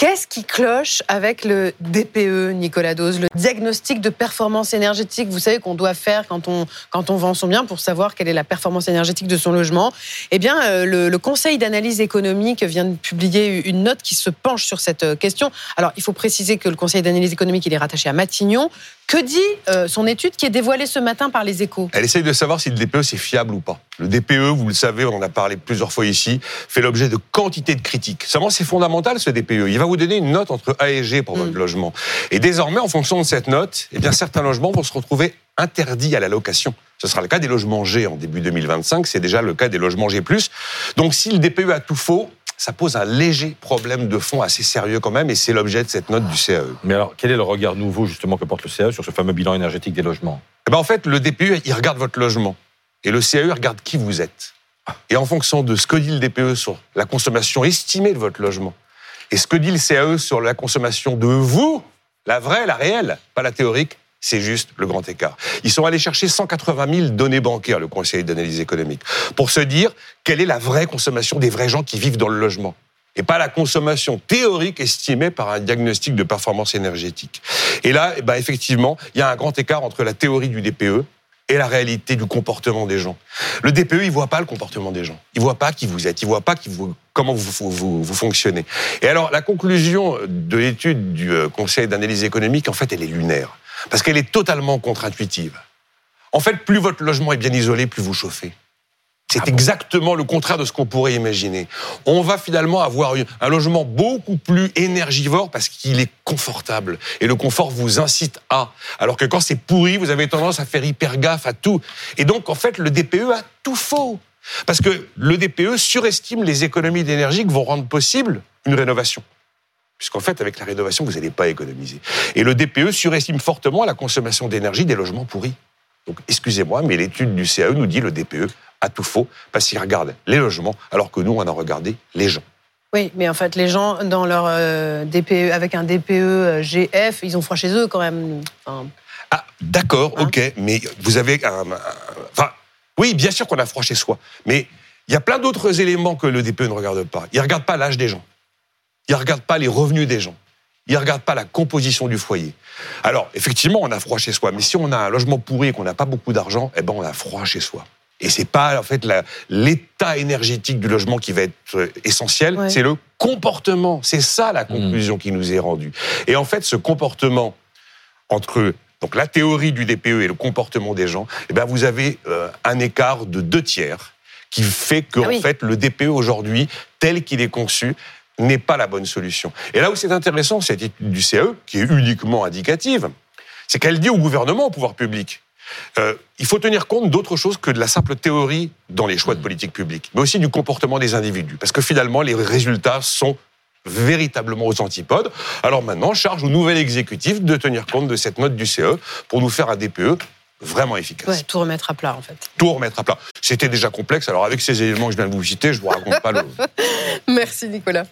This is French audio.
Qu'est-ce qui cloche avec le DPE, Nicolas Dose, le diagnostic de performance énergétique? Vous savez qu'on doit faire quand on, quand on vend son bien pour savoir quelle est la performance énergétique de son logement. Eh bien, euh, le, Conseil d'analyse économique vient de publier une note qui se penche sur cette euh, question. Alors, il faut préciser que le Conseil d'analyse économique, il est rattaché à Matignon. Que dit euh, son étude qui est dévoilée ce matin par les échos? Elle essaye de savoir si le DPE, c'est fiable ou pas. Le DPE, vous le savez, on en a parlé plusieurs fois ici, fait l'objet de quantité de critiques. Seulement, c'est fondamental, ce DPE. Il va vous donner une note entre A et G pour votre mm. logement. Et désormais, en fonction de cette note, eh bien, certains logements vont se retrouver interdits à la location. Ce sera le cas des logements G en début 2025, c'est déjà le cas des logements G+. Donc si le DPE a tout faux, ça pose un léger problème de fond assez sérieux quand même, et c'est l'objet de cette note du CAE. Mais alors, quel est le regard nouveau justement que porte le CAE sur ce fameux bilan énergétique des logements? Eh ben, En fait, le DPE, il regarde votre logement, et le CAE regarde qui vous êtes. Et en fonction de ce que dit le DPE sur la consommation estimée de votre logement, et ce que dit le CAE sur la consommation de vous, la vraie, la réelle, pas la théorique, c'est juste le grand écart. Ils sont allés chercher 180 000 données bancaires, le Conseil d'analyse économique, pour se dire quelle est la vraie consommation des vrais gens qui vivent dans le logement et pas la consommation théorique estimée par un diagnostic de performance énergétique. Et là, eh ben, effectivement, il y a un grand écart entre la théorie du DPE et la réalité du comportement des gens. Le DPE, il voit pas le comportement des gens. Il voit pas qui vous êtes. Il voit pas qui vous, comment vous, vous, vous, fonctionnez. Et alors, la conclusion de l'étude du euh, Conseil d'analyse économique, en fait, elle est lunaire. Parce qu'elle est totalement contre-intuitive. En fait, plus votre logement est bien isolé, plus vous chauffez. C'est ah exactement le contraire de ce qu'on pourrait imaginer. On va finalement avoir un logement beaucoup plus énergivore parce qu'il est confortable. Et le confort vous incite à. Alors que quand c'est pourri, vous avez tendance à faire hyper gaffe à tout. Et donc, en fait, le DPE a tout faux. Parce que le DPE surestime les économies d'énergie que vont rendre possible une rénovation. Puisqu'en fait, avec la rénovation, vous n'allez pas économiser. Et le DPE surestime fortement la consommation d'énergie des logements pourris. Donc, excusez-moi, mais l'étude du CAE nous dit le DPE à tout faux, parce qu'il regarde les logements, alors que nous, on a regardé les gens. Oui, mais en fait, les gens, dans leur euh, DPE, avec un DPE euh, GF, ils ont froid chez eux quand même. ah, d'accord, hein ok, mais vous avez un, Enfin, oui, bien sûr qu'on a froid chez soi, mais il y a plein d'autres éléments que le DPE ne regarde pas. Il ne regarde pas l'âge des gens. Il ne regarde pas les revenus des gens. Il ne regarde pas la composition du foyer. Alors, effectivement, on a froid chez soi, mais si on a un logement pourri et qu'on n'a pas beaucoup d'argent, eh ben, on a froid chez soi. Et c'est pas en fait l'état énergétique du logement qui va être euh, essentiel, c'est le comportement. C'est ça la conclusion qui nous est rendue. Et en fait, ce comportement entre donc la théorie du DPE et le comportement des gens, eh ben vous avez euh, un écart de deux tiers qui fait que ah en fait le DPE aujourd'hui tel qu'il est conçu n'est pas la bonne solution. Et là où c'est intéressant cette étude du CE qui est uniquement indicative, c'est qu'elle dit au gouvernement, au pouvoir public, euh, il faut tenir compte d'autre chose que de la simple théorie dans les choix de politique publique, mais aussi du comportement des individus. Parce que finalement, les résultats sont véritablement aux antipodes. Alors maintenant, charge au nouvel exécutif de tenir compte de cette note du CE pour nous faire un DPE vraiment efficace. Ouais, tout remettre à plat, en fait. Tout remettre à plat. C'était déjà complexe. Alors, avec ces éléments que je viens de vous citer, je vous raconte pas le. Merci, Nicolas.